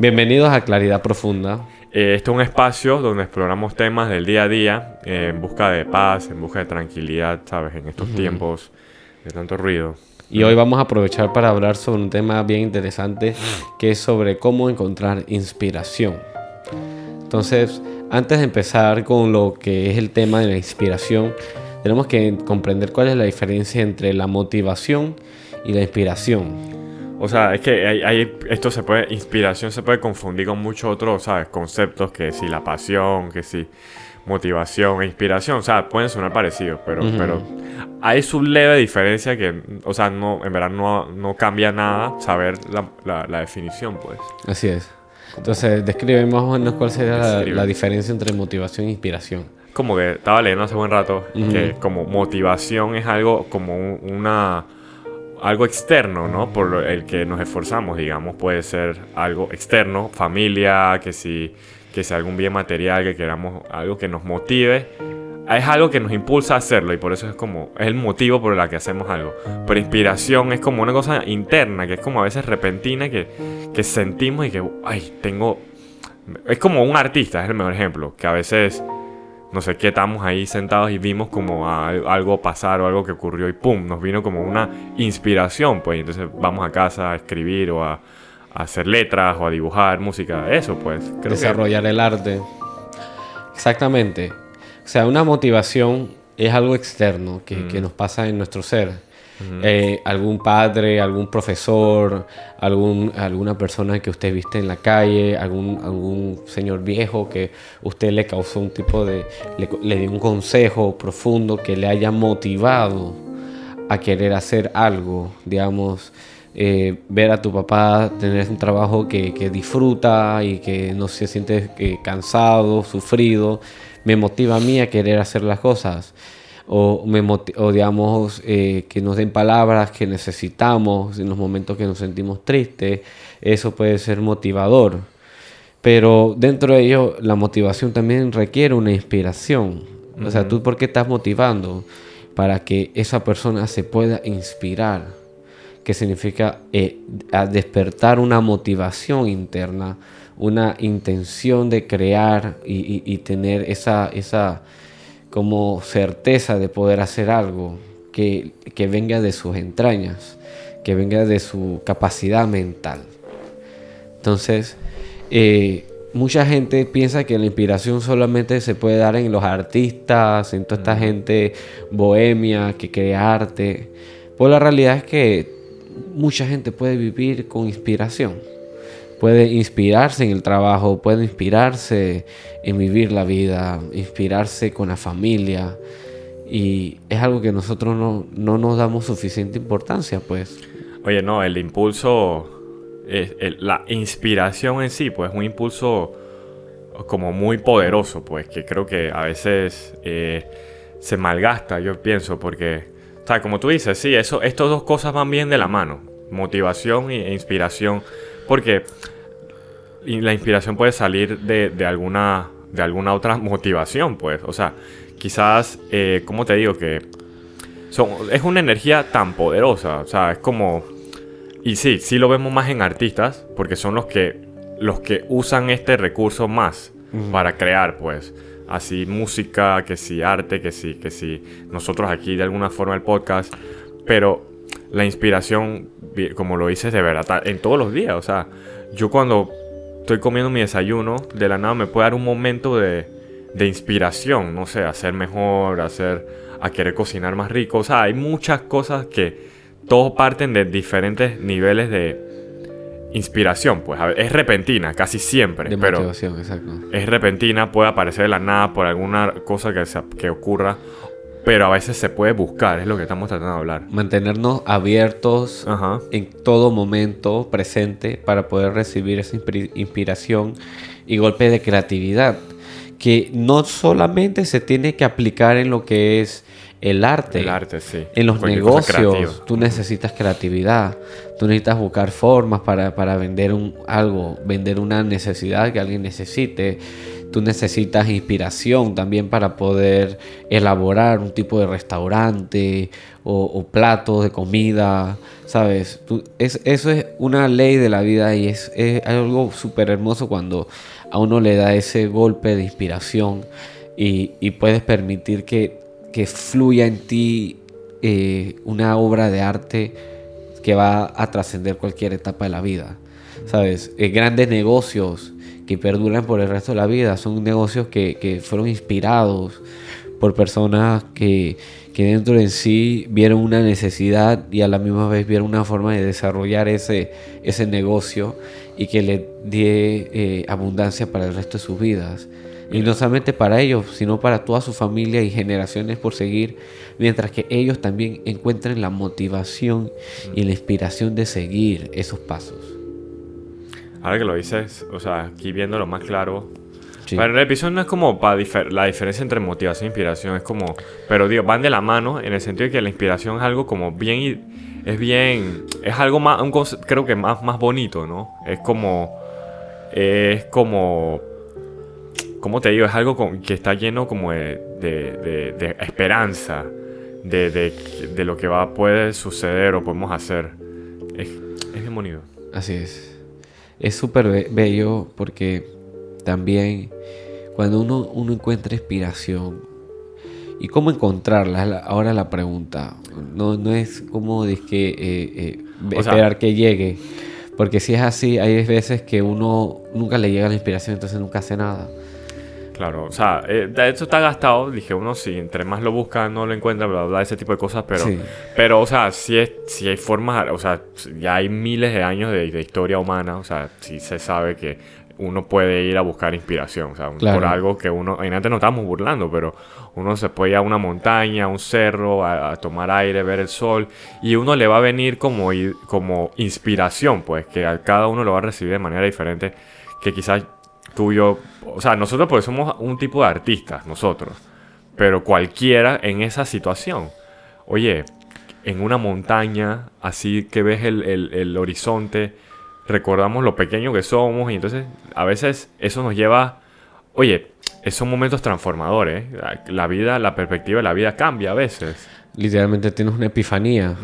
Bienvenidos a Claridad Profunda. Eh, este es un espacio donde exploramos temas del día a día eh, en busca de paz, en busca de tranquilidad, ¿sabes? En estos tiempos de tanto ruido. Y hoy vamos a aprovechar para hablar sobre un tema bien interesante que es sobre cómo encontrar inspiración. Entonces, antes de empezar con lo que es el tema de la inspiración, tenemos que comprender cuál es la diferencia entre la motivación y la inspiración. O sea, es que hay, esto se puede, inspiración se puede confundir con muchos otros, ¿sabes? Conceptos que si la pasión, que si motivación e inspiración, o sea, pueden sonar parecidos, pero, pero hay su leve diferencia que, o sea, no, en verdad no, no cambia nada saber la, la, definición, pues. Así es. Entonces, describe más o menos cuál sería la, diferencia entre motivación e inspiración. Como que estaba leyendo hace buen rato que como motivación es algo como una algo externo, ¿no? Por el que nos esforzamos, digamos, puede ser algo externo, familia, que si, que sea algún bien material, que queramos algo que nos motive. Es algo que nos impulsa a hacerlo y por eso es como, es el motivo por el que hacemos algo. Pero inspiración es como una cosa interna, que es como a veces repentina, que, que sentimos y que, ay, tengo... Es como un artista, es el mejor ejemplo, que a veces no sé qué, estábamos ahí sentados y vimos como algo pasar o algo que ocurrió y pum, nos vino como una inspiración, pues entonces vamos a casa a escribir o a, hacer letras o a dibujar música, eso pues. Desarrollar el arte. Exactamente. O sea, una motivación es algo externo que, que nos pasa en nuestro ser eh, algún padre, algún profesor, algún, alguna persona que usted viste en la calle, algún, algún señor viejo que usted le causó un tipo de, le, dio un consejo profundo que le haya motivado a querer hacer algo, digamos. Eh, ver a tu papá tener un trabajo que, que disfruta y que no se siente eh, cansado, sufrido, me motiva a mí a querer hacer las cosas o, o digamos eh, que nos den palabras que necesitamos en los momentos que nos sentimos tristes, eso puede ser motivador. Pero dentro de ello la motivación también requiere una inspiración. O sea, ¿tú por qué estás motivando? Para que esa persona se pueda inspirar, que significa eh, despertar una motivación interna, una intención de crear y, y tener esa, esa, como certeza de poder hacer algo que, venga de sus entrañas, que venga de su capacidad mental. Entonces, eh, mucha gente piensa que la inspiración solamente se puede dar en los artistas, en toda esta gente bohemia que crea arte. Pues la realidad es que mucha gente puede vivir con inspiración puede inspirarse en el trabajo, puede inspirarse en vivir la vida, inspirarse con la familia. Y es algo que nosotros no, nos damos suficiente importancia, pues. Oye, no, el impulso, la inspiración en sí, pues es un impulso como muy poderoso, pues que creo que a veces eh, se malgasta, yo pienso, porque, o como tú dices, sí, eso, estas dos cosas van bien de la mano, motivación e inspiración porque la inspiración puede salir de, alguna, de alguna otra motivación, pues. O sea, quizás, eh, ¿cómo te digo? Que son, es una energía tan poderosa. O sea, es como... Y sí, sí lo vemos más en artistas, porque son los que, los que usan este recurso más para crear, pues. Así música, que sí arte, que sí, que sí. Nosotros aquí de alguna forma el podcast. Pero la inspiración, como lo dices, de verdad, en todos los días. O sea, yo cuando estoy comiendo mi desayuno, de la nada me puede dar un momento de, de inspiración, no sé, hacer mejor, hacer, a querer cocinar más rico. O sea, hay muchas cosas que todos parten de diferentes niveles de inspiración, pues es repentina, casi siempre, de pero exacto. es repentina, puede aparecer de la nada por alguna cosa que, que ocurra pero a veces se puede buscar, es lo que estamos tratando de hablar. Mantenernos abiertos en todo momento presente para poder recibir esa inspiración y golpe de creatividad, que no solamente se tiene que aplicar en lo que es el arte. El arte, sí. En los negocios, tú necesitas creatividad. Tú necesitas buscar formas para, vender un, algo, vender una necesidad que alguien necesite tú necesitas inspiración también para poder elaborar un tipo de restaurante o, platos de comida, ¿sabes? es, eso es una ley de la vida y es, algo súper hermoso cuando a uno le da ese golpe de inspiración y, puedes permitir que, fluya en ti eh, una obra de arte que va a trascender cualquier etapa de la vida. ¿Sabes? Eh, grandes negocios que perduran por el resto de la vida son negocios que, fueron inspirados por personas que, dentro de sí vieron una necesidad y a la misma vez vieron una forma de desarrollar ese, ese negocio y que le dé eh, abundancia para el resto de sus vidas. Y no solamente para ellos, sino para toda su familia y generaciones por seguir, mientras que ellos también encuentren la motivación y la inspiración de seguir esos pasos. Ahora que lo dices, o sea, aquí viéndolo más claro, Para el episodio no es como para la diferencia entre motivación e inspiración, es como, pero digo, van de la mano en el sentido de que la inspiración es algo como bien, es bien, es algo más, un, creo que más, más bonito, ¿no? Es como, es como como te digo, es algo que está lleno como de, esperanza, de, lo que va, puede suceder o podemos hacer. Es, es bien bonito. Así es. Es súper bello porque también cuando uno, uno encuentra inspiración, ¿Y cómo encontrarla? Ahora la pregunta. No, no es como de que eh, eh, esperar que llegue. Porque si es así, hay veces que uno nunca le llega la inspiración, entonces nunca hace nada. Claro, o sea, eh, de hecho está gastado. Dije, uno si entre más lo busca, no lo encuentra, bla, bla, ese tipo de cosas. Pero, pero o sea, si, es, si hay formas, o sea, ya hay miles de años de, historia humana. O sea, sí se sabe que uno puede ir a buscar inspiración. O sea, por algo que uno, en antes no estamos burlando, pero uno se puede ir a una montaña, a un cerro, a, tomar aire, ver el sol. Y uno le va a venir como, como inspiración, pues, que a cada uno lo va a recibir de manera diferente. Que quizás tuyo. O sea, nosotros pues somos un tipo de artistas, nosotros. Pero cualquiera en esa situación. Oye, en una montaña, así que ves el, horizonte, recordamos lo pequeño que somos y entonces a veces eso nos lleva, oye, esos momentos transformadores. La vida, la perspectiva de la vida cambia a veces. Literalmente tienes una epifanía.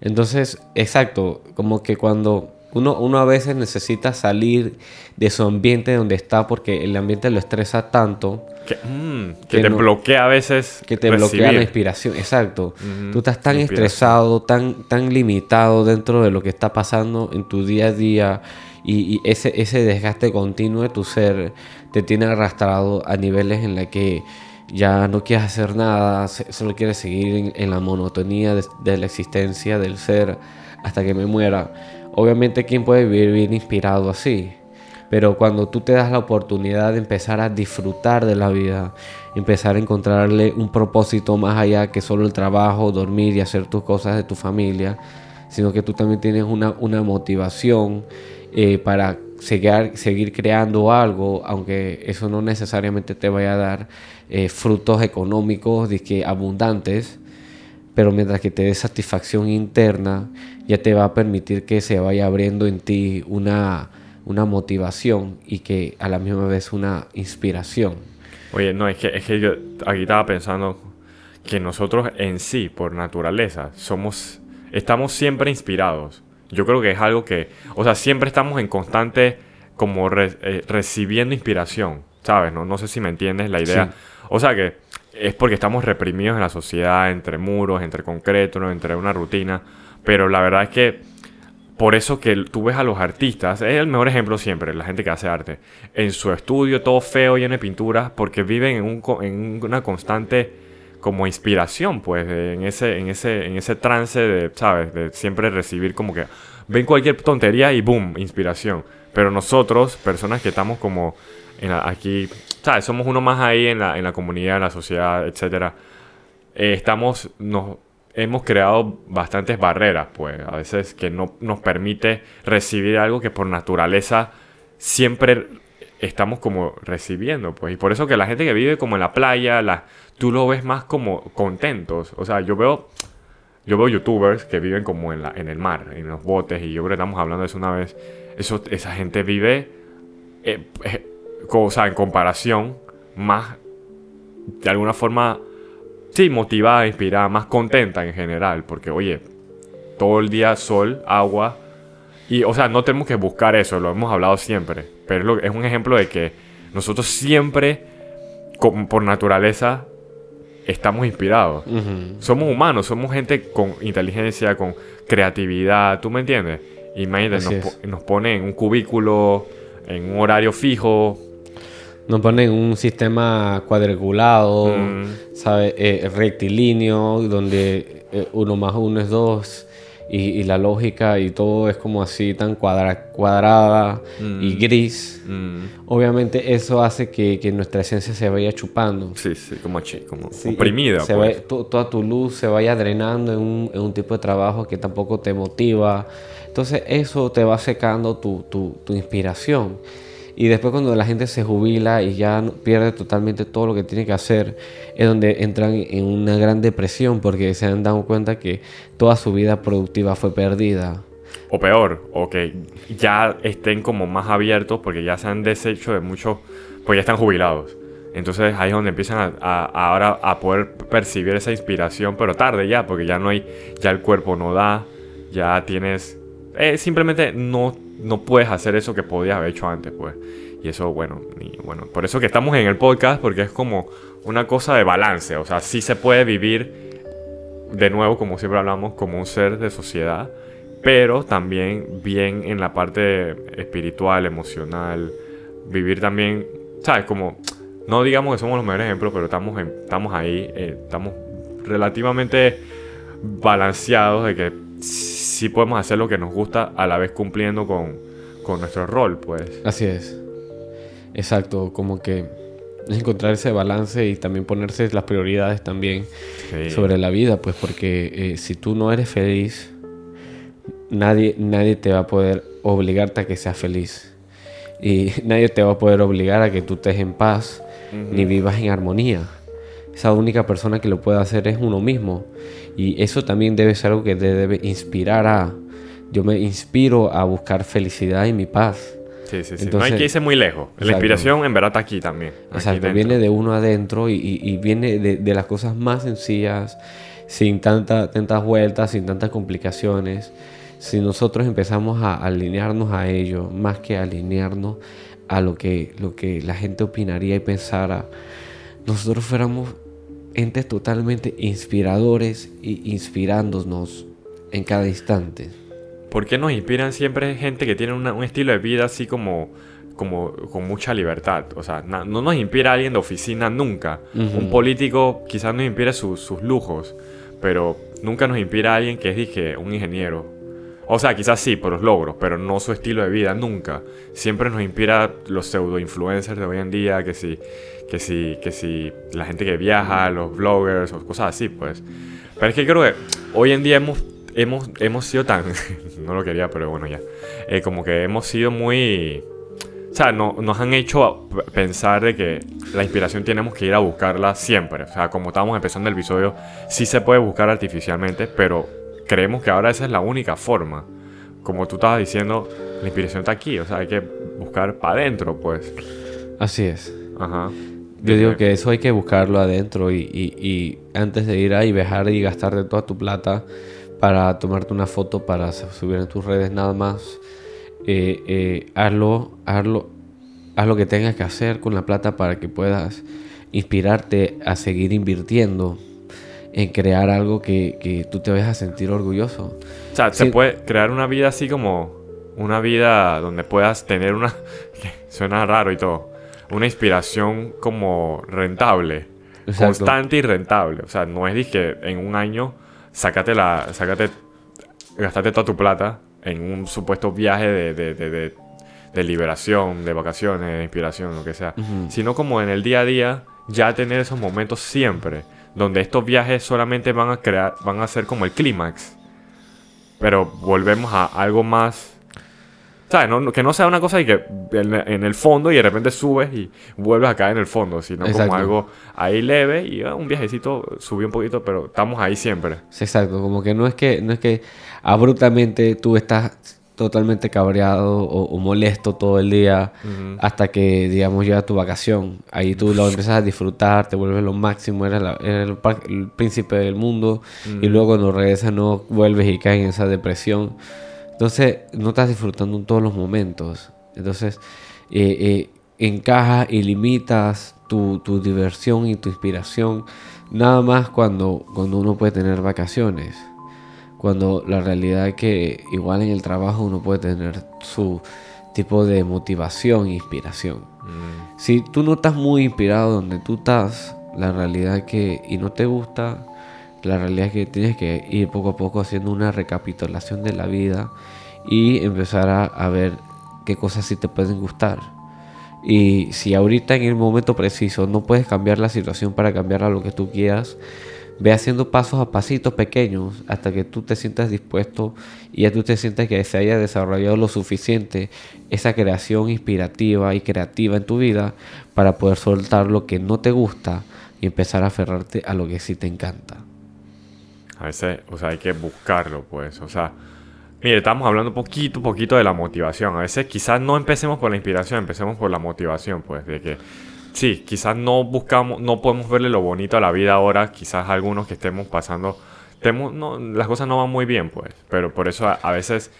Entonces, exacto, como que cuando uno, uno a veces necesita salir de su ambiente donde está porque el ambiente lo estresa tanto. Que, mm, te bloquea a veces. Que te bloquea la inspiración, exacto. Tú estás tan estresado, tan, tan limitado dentro de lo que está pasando en tu día a día y, ese, ese desgaste continuo de tu ser te tiene arrastrado a niveles en los que ya no quieres hacer nada, solo quieres seguir en, la monotonía de, de la existencia del ser hasta que me muera Obviamente, ¿quién puede vivir bien inspirado así? Pero cuando tú te das la oportunidad de empezar a disfrutar de la vida, empezar a encontrarle un propósito más allá que solo el trabajo, dormir y hacer tus cosas de tu familia, sino que tú también tienes una, una motivación eh, para seguir, seguir creando algo, aunque eso no necesariamente te vaya a dar eh, frutos económicos que abundantes, pero mientras que te dé satisfacción interna, ya te va a permitir que se vaya abriendo en ti una, una motivación y que a la misma vez una inspiración. Oye, no, es que, es que yo aquí estaba pensando que nosotros en sí, por naturaleza, somos, estamos siempre inspirados. Yo creo que es algo que, o sea, siempre estamos en constante como eh, recibiendo inspiración, ¿sabes? No, no sé si me entiendes la idea. O sea que es porque estamos reprimidos en la sociedad, entre muros, entre concreto, entre una rutina. Pero la verdad es que por eso que tú ves a los artistas, es el mejor ejemplo siempre, la gente que hace arte, en su estudio todo feo, lleno de pinturas, porque viven en, un, en una constante como inspiración, pues, en ese, en ese, en ese trance de, ¿sabes? De siempre recibir como que ven cualquier tontería y boom, inspiración. Pero nosotros, personas que estamos como aquí ¿sabes? Somos uno más ahí en la, en la comunidad, en la sociedad, etc. Eh, estamos, nos, hemos creado bastantes barreras, pues, a veces que no nos permite recibir algo que por naturaleza siempre estamos como recibiendo, pues. Y por eso que la gente que vive como en la playa, la, tú lo ves más como contentos. O sea, yo veo, yo veo youtubers que viven como en, la, en el mar, en los botes, y yo creo que estamos hablando de eso una vez. Eso, esa gente vive... Eh, eh, o sea, en comparación, más, de alguna forma, sí, motivada, inspirada, más contenta en general, porque, oye, todo el día sol, agua, y, o sea, no tenemos que buscar eso, lo hemos hablado siempre, pero es, un ejemplo de que nosotros siempre, por naturaleza, estamos inspirados. Somos humanos, somos gente con inteligencia, con creatividad, ¿tú me entiendes? Imagínate, nos, nos pone en un cubículo, en un horario fijo, nos ponen un sistema cuadriculado, mm. eh, rectilíneo, donde eh, uno más uno es dos. Y, la lógica y todo es como así tan cuadrada y mm. gris. Mm. Obviamente eso hace que, nuestra esencia se vaya chupando. Sí, sí, como, como oprimida. pues. toda tu luz se vaya drenando en un, en un, tipo de trabajo que tampoco te motiva. Entonces eso te va secando tu, tu, tu inspiración. Y después cuando la gente se jubila y ya pierde totalmente todo lo que tiene que hacer, es donde entran en una gran depresión porque se han dado cuenta que toda su vida productiva fue perdida. O peor, o que ya estén como más abiertos porque ya se han deshecho de mucho, pues ya están jubilados. Entonces ahí es donde empiezan a, ahora a poder percibir esa inspiración, pero tarde ya, porque ya no hay, ya el cuerpo no da, ya tienes, eh, simplemente no no puedes hacer eso que podías haber hecho antes, pues. Y eso, bueno, bueno, por eso que estamos en el podcast, porque es como una cosa de balance. O sea, sí se puede vivir, de nuevo, como siempre hablamos, como un ser de sociedad, pero también bien en la parte espiritual, emocional, vivir también, ¿sabes? Como, no digamos que somos los mejores ejemplos, pero estamos, estamos ahí, eh, estamos relativamente balanceados de que sí podemos hacer lo que nos gusta a la vez cumpliendo con, nuestro rol, pues. Así es. Exacto, como que encontrar ese balance y también ponerse las prioridades también sobre la vida, pues porque eh, si tú no eres feliz, nadie, nadie te va a poder obligarte a que seas feliz. Y nadie te va a poder obligar a que tú estés en paz ni vivas en armonía. Esa única persona que lo puede hacer es uno mismo. Y eso también debe ser algo que te debe inspirar a... Yo me inspiro a buscar felicidad y mi paz. Sí, sí, sí. no hay que irse muy lejos. La inspiración en verdad está aquí también. exacto, viene de uno adentro y, viene de, las cosas más sencillas, sin tanta, tantas vueltas, sin tantas complicaciones. Si nosotros empezamos a alinearnos a ello, más que alinearnos a lo que, lo que la gente opinaría y pensara, nosotros fuéramos entes totalmente inspiradores y inspirándonos en cada instante. ¿Por qué nos inspiran siempre gente que tiene un estilo de vida así como, como con mucha libertad? O sea, no nos inspira alguien de oficina nunca. Un político quizás nos inspire sus lujos, pero nunca nos inspira alguien que es, dije, un ingeniero. O sea, quizás sí, por los logros, pero no su estilo de vida, nunca. Siempre nos inspira los pseudo influencers de hoy en día, que sí que si, que si la gente que viaja, los bloggers o cosas así, pues. Pero es que creo que hoy en día hemos, hemos, hemos sido tan... no lo quería, pero bueno, ya. Eh, como que hemos sido muy... O sea, no, nos han hecho pensar de que la inspiración tenemos que ir a buscarla siempre. O sea, como estábamos empezando el episodio, sí se puede buscar artificialmente, pero creemos que ahora esa es la única forma. Como tú estabas diciendo, la inspiración está aquí. O sea, hay que buscar para adentro, pues. Así es. Ajá. Yo digo que eso hay que buscarlo adentro y, antes de ir ahí viajar y gastarte toda tu plata para tomarte una foto para subir en tus redes nada más, eh, eh, hazlo, hazlo, haz lo que tengas que hacer con la plata para que puedas inspirarte a seguir invirtiendo en crear algo que, tú te vayas a sentir orgulloso. O sea, se puede crear una vida así como una vida donde puedas tener una... Suena raro y todo una inspiración como rentable. Constante y rentable. O sea, no es que en un año sácate la. Sácate. Gastate toda tu plata en un supuesto viaje de, de, de, de liberación, de vacaciones, de inspiración, lo que sea. Sino como en el día a día, ya tener esos momentos siempre. Donde estos viajes solamente van a crear. van a ser como el clímax. Pero volvemos a algo más que no sea una cosa y que en, el fondo y de repente subes y vuelves a caer en el fondo, sino como algo ahí leve y ah, un viajecito, subí un poquito, pero estamos ahí siempre. Exacto, como que no es que, no es que abruptamente tú estás totalmente cabreado o, molesto todo el día hasta que, digamos, llega tu vacación. Ahí tú lo empiezas a disfrutar, te vuelves lo máximo, eres, el, príncipe del mundo y luego cuando regresas no vuelves y caes en esa depresión. Entonces, no estás disfrutando en todos los momentos. Entonces, eh, eh, encajas y limitas tu, tu, diversión y tu inspiración nada más cuando, cuando uno puede tener vacaciones cuando la realidad es que igual en el trabajo uno puede tener su tipo de motivación e inspiración. Mm. Si tú no estás muy inspirado donde tú estás, la realidad es que, y no te gusta, la realidad es que tienes que ir poco a poco haciendo una recapitulación de la vida y empezar a, ver qué cosas sí te pueden gustar. Y si ahorita en el momento preciso no puedes cambiar la situación para cambiar a lo que tú quieras, Ve haciendo pasos a pasitos pequeños hasta que tú te sientas dispuesto y ya tú te sientas que se haya desarrollado lo suficiente esa creación inspirativa y creativa en tu vida para poder soltar lo que no te gusta y empezar a aferrarte a lo que sí te encanta. A veces, o sea, hay que buscarlo, pues, o sea, mire, estamos hablando poquito, poquito de la motivación. A veces quizás no empecemos por la inspiración, empecemos por la motivación, pues, de que sí, quizás no buscamos, no podemos verle lo bonito a la vida ahora, quizás algunos que estemos pasando, no, las cosas no van muy bien, pues, pero por eso a, veces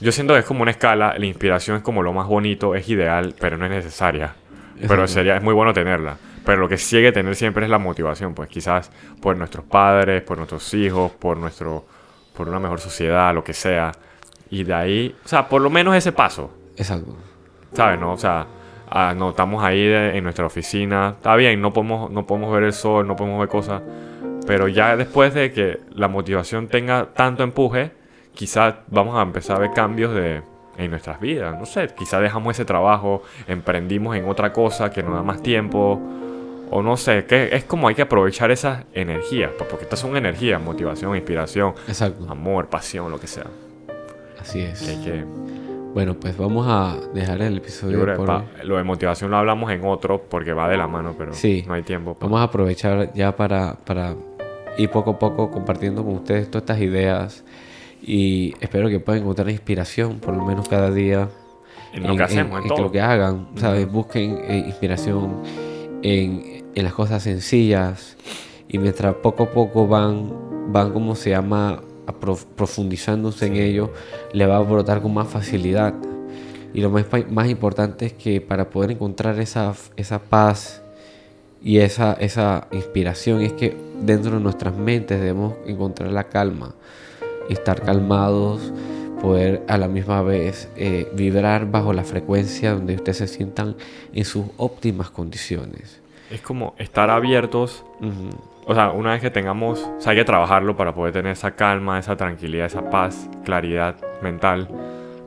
yo siento que es como una escala, la inspiración es como lo más bonito, es ideal, pero no es necesaria, pero sería, es muy bueno tenerla. Pero lo que sí hay que tener siempre es la motivación, pues quizás por nuestros padres, por nuestros hijos, por nuestro, por una mejor sociedad, lo que sea. Y de ahí, o sea, por lo menos ese paso. Exacto. ¿Sabes? No? O sea, ah, no, estamos ahí en nuestra oficina, está bien, no podemos, no podemos ver el sol, no podemos ver cosas, pero ya después de que la motivación tenga tanto empuje, quizás vamos a empezar a ver cambios de, en nuestras vidas, no sé, quizás dejamos ese trabajo, emprendimos en otra cosa que nos da más tiempo, o no sé, que es como hay que aprovechar esas energías, pues, porque estas son energías, motivación, inspiración, amor, pasión, lo que sea. Así es. Que que bueno, pues vamos a dejar el episodio. Lo de motivación lo hablamos en otro porque va de la mano, pero no hay tiempo. Vamos a aprovechar ya para, para ir poco a poco compartiendo con ustedes todas estas ideas y espero que puedan encontrar inspiración por lo menos cada día. En, lo que hacemos, en, lo que hagan, ¿sabes? Busquen eh, inspiración en, las cosas sencillas y mientras poco a poco van, van como se llama, profundizándose en ello, le va a brotar con más facilidad. Y lo más, más importante es que para poder encontrar esa, esa paz y esa, esa inspiración es que dentro de nuestras mentes debemos encontrar la calma, estar calmados, poder a la misma vez eh, vibrar bajo la frecuencia donde ustedes se sientan en sus óptimas condiciones. Es como estar abiertos o sea, una vez que tengamos, o sea, hay que trabajarlo para poder tener esa calma, esa tranquilidad, esa paz, claridad mental,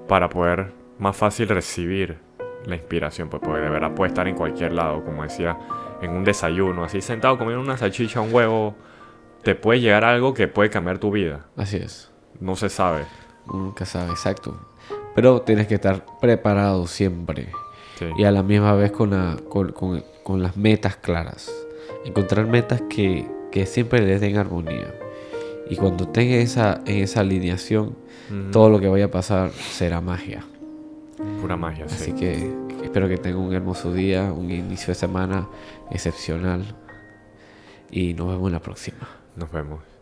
para poder más fácil recibir la inspiración, pues porque de verdad puede estar en cualquier lado, como decía, en un desayuno, así sentado comiendo una salchicha, un huevo, te puede llegar algo que puede cambiar tu vida. Así es. No se sabe. Nunca sabe, exacto. Pero tienes que estar preparado siempre. Y a la misma vez con, con, con las metas claras encontrar metas que, siempre les den armonía. Y cuando tengan esa, en esa alineación, todo lo que vaya a pasar será magia. Pura magia, Así que espero que tengan un hermoso día, un inicio de semana excepcional. Y nos vemos en la próxima. Nos vemos.